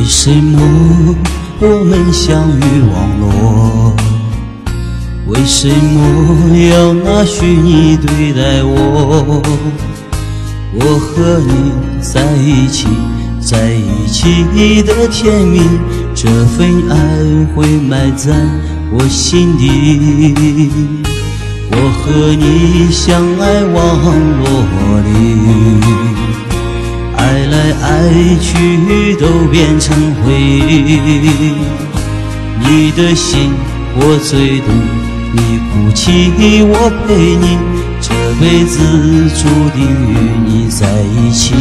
为什么我们相遇网络？为什么要拿虚拟对待我？我和你在一起，在一起的甜蜜，这份爱会埋在我心底。我和你相爱网络去都变成回忆，你的心我最懂，你哭泣我陪你，这辈子注定与你在一起。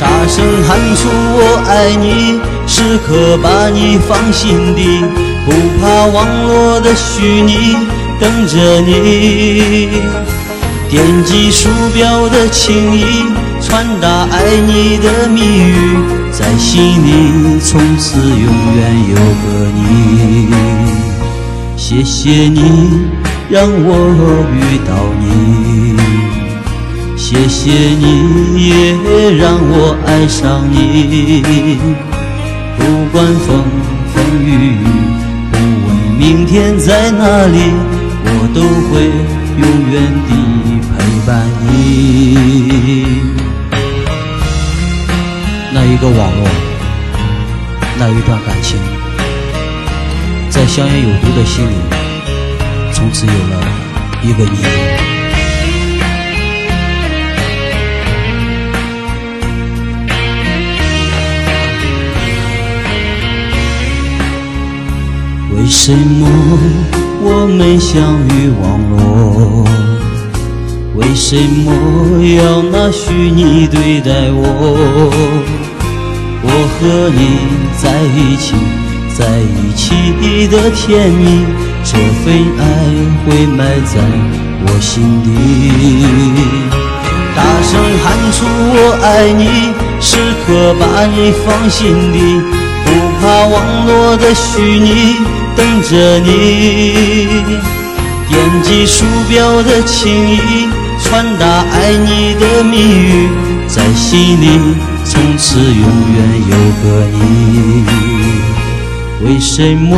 大声喊出我爱你，时刻把你放心底，不怕网络的虚拟，等着你。点击鼠标的轻易。传达爱你的蜜语，在心里从此永远有个你。谢谢你让我遇到你，谢谢你也让我爱上你。不管风风雨雨，不问明天在哪里，我都会永远地陪伴你。一个网络，那一段感情，在香烟有毒的心里，从此有了一个你。为什么我们相遇网络？为什么要拿虚拟对待我？和你在一起，在一起的甜蜜，这份爱会埋在我心底。大声喊出我爱你，时刻把你放心底，不怕网络的虚拟，等着你。点击鼠标的情意，传达爱你的蜜语，在心里。从此永远有个你，为什么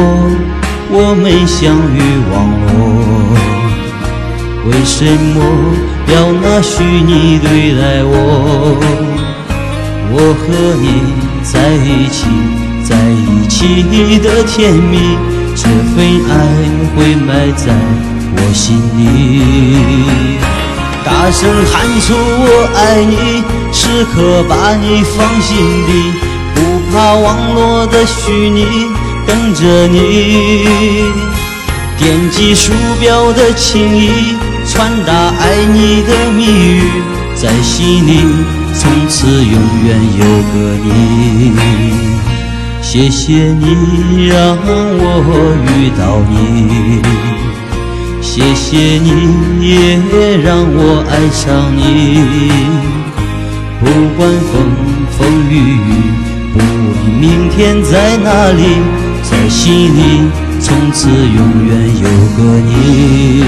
我们相遇网络？为什么要拿虚拟对待我？我和你在一起，在一起的甜蜜，这份爱会埋在我心里。大声喊出我爱你，时刻把你放心底，不怕网络的虚拟，等着你。点击鼠标的轻易，传达爱你的蜜语，在心里从此永远有个你。谢谢你让我遇到你。谢谢你也让我爱上你，不管风风雨雨，不问明天在哪里，在心里从此永远有个你。